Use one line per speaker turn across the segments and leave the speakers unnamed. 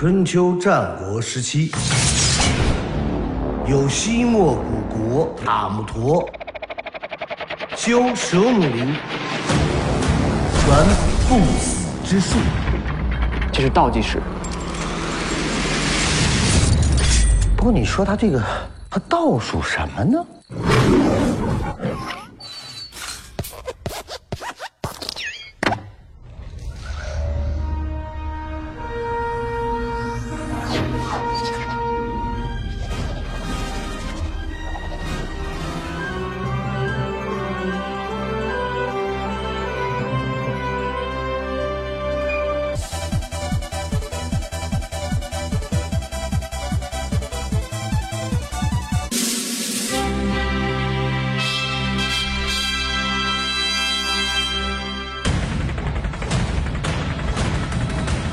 春秋战国时期，有西莫古国塔木陀修蛇母林，传不死之术。
这是倒计时。
不过你说他这个，他倒数什么呢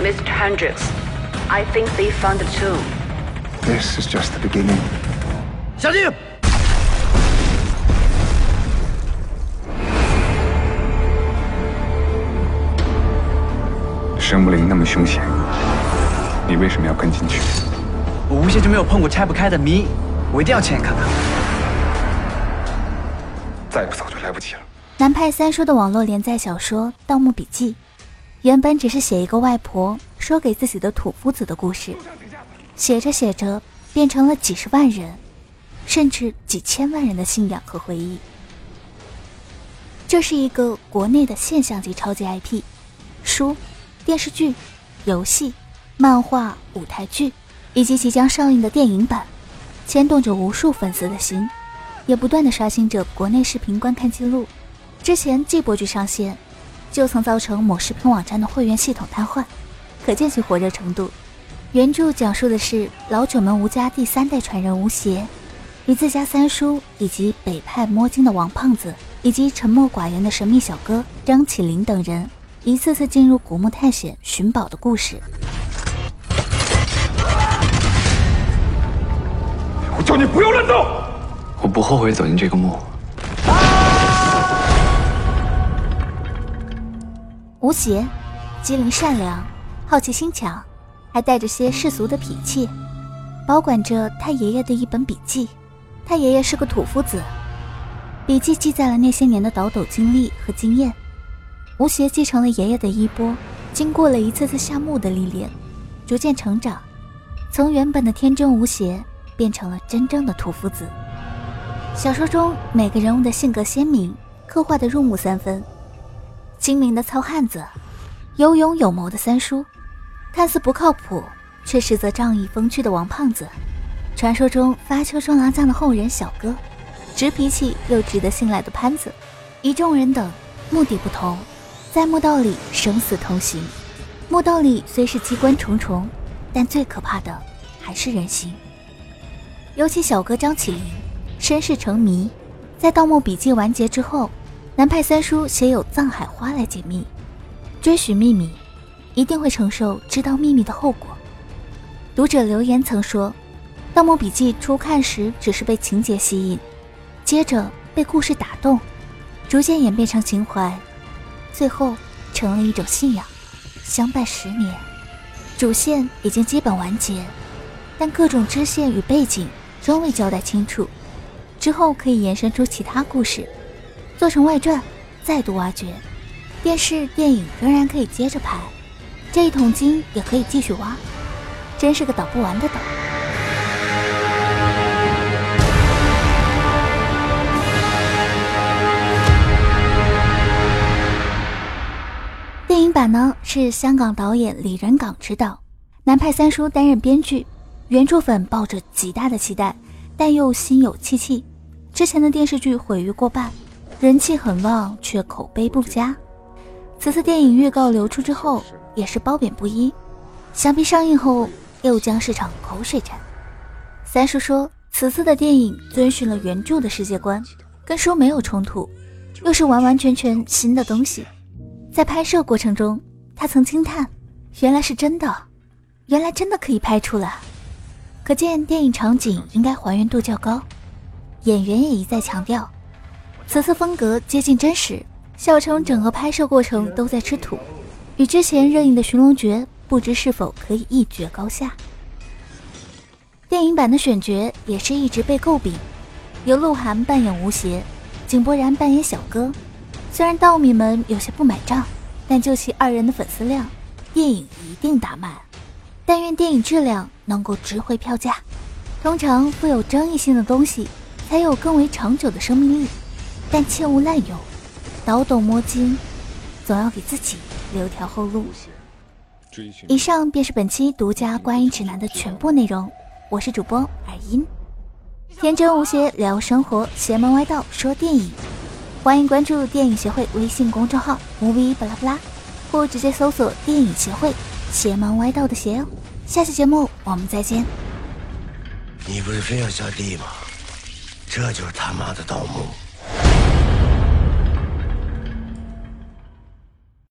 ？Mr. Hendricks, I think they found the tomb.
This is just the beginning.
小心！
神木林那么凶险，你为什么要跟进去？
我无邪就没有碰过拆不开的谜，我一定要亲眼看看。
再不走就来不及了。
南派三叔的网络连载小说《盗墓笔记》，原本只是写一个外婆说给自己的土夫子的故事，写着写着变成了几十万人，甚至几千万人的信仰和回忆。这是一个国内的现象级超级 IP，书、电视剧、游戏、漫画、舞台剧，以及即将上映的电影版，牵动着无数粉丝的心，也不断的刷新着国内视频观看记录。之前季播剧上线，就曾造成某视频网站的会员系统瘫痪，可见其火热程度。原著讲述的是老九门吴家第三代传人吴邪，与自家三叔以及北派摸金的王胖子，以及沉默寡言的神秘小哥张起灵等人，一次次进入古墓探险寻宝的故事。
我叫你不要乱动！
我不后悔走进这个墓。
吴邪，机灵善良，好奇心强，还带着些世俗的脾气，保管着他爷爷的一本笔记。他爷爷是个土夫子，笔记记载了那些年的倒斗经历和经验。吴邪继承了爷爷的衣钵，经过了一次次下墓的历练，逐渐成长，从原本的天真无邪变成了真正的土夫子。小说中每个人物的性格鲜明，刻画的入木三分。精明的糙汉子，有勇有谋的三叔，看似不靠谱却实则仗义风趣的王胖子，传说中发丘中郎将的后人小哥，直脾气又值得信赖的潘子，一众人等，目的不同，在墓道里生死同行。墓道里虽是机关重重，但最可怕的还是人心。尤其小哥张起灵，身世成谜，在《盗墓笔记》完结之后。南派三叔写有《藏海花》来解密，追寻秘密，一定会承受知道秘密的后果。读者留言曾说，《盗墓笔记》初看时只是被情节吸引，接着被故事打动，逐渐演变成情怀，最后成了一种信仰。相伴十年，主线已经基本完结，但各种支线与背景仍未交代清楚，之后可以延伸出其他故事。做成外传，再度挖掘，电视电影仍然可以接着拍，这一桶金也可以继续挖，真是个倒不完的倒。电影版呢是香港导演李仁港执导，南派三叔担任编剧，原著粉抱着极大的期待，但又心有戚戚，之前的电视剧毁于过半。人气很旺，却口碑不佳。此次电影预告流出之后，也是褒贬不一。想必上映后又将是场口水战。三叔说，此次的电影遵循了原著的世界观，跟书没有冲突，又是完完全全新的东西。在拍摄过程中，他曾惊叹：“原来是真的，原来真的可以拍出来。”可见电影场景应该还原度较高。演员也一再强调。此次风格接近真实，笑称整个拍摄过程都在吃土，与之前热映的《寻龙诀》不知是否可以一决高下。电影版的选角也是一直被诟病，由鹿晗扮演吴邪，井柏然扮演小哥。虽然道米们有些不买账，但就其二人的粉丝量，电影一定打满。但愿电影质量能够值回票价。通常富有争议性的东西，才有更为长久的生命力，但切勿滥用，倒斗摸金，总要给自己留条后路。以上便是本期独家观影指南的全部内容。我是主播耳音，天真无邪聊生活，邪门歪道说电影，欢迎关注电影协会微信公众号 movie 巴拉巴拉，或直接搜索电影协会邪门歪道的邪哦。下期节目我们再见。
你不是非要下地吗？这就是他妈的盗墓。